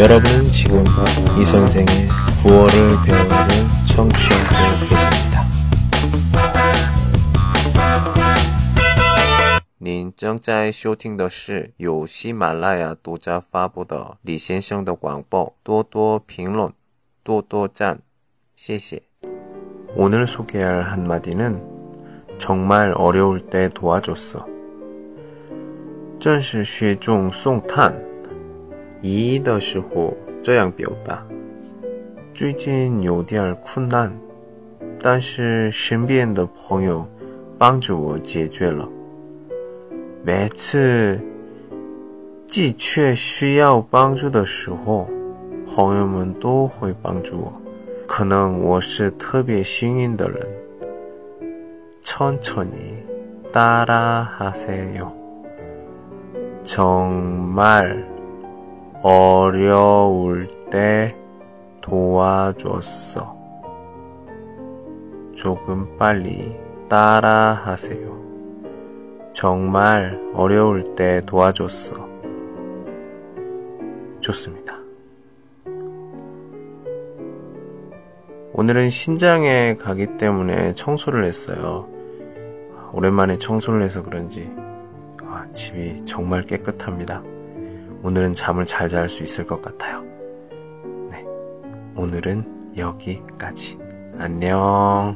여러분은 지금 이 선생의 구월을 배우는 청취하고 계십니다. 您正在收听的是由喜马拉雅独家发布的李先生的广播，多多评论，多多赞，谢谢。 오늘 소개할 한마디는 정말 어려울 때 도와줬어. 正是学中送炭 一的时候这样表达。最近有点困难，但是身边的朋友帮助我解决了。每次急切需要帮助的时候，朋友们都会帮助我。可能我是特别幸运的人。천천히따라하세요。 정말 어려울 때 도와줬어. 조금 빨리 따라 하세요. 정말 어려울 때 도와줬어. 좋습니다. 오늘은 신장에 가기 때문에 청소를 했어요. 오랜만에 청소를 해서 그런지 아, 집이 정말 깨끗합니다. 오늘은 잠을 잘 잘 수 있을 것 같아요. 네. 오늘은 여기까지. 안녕.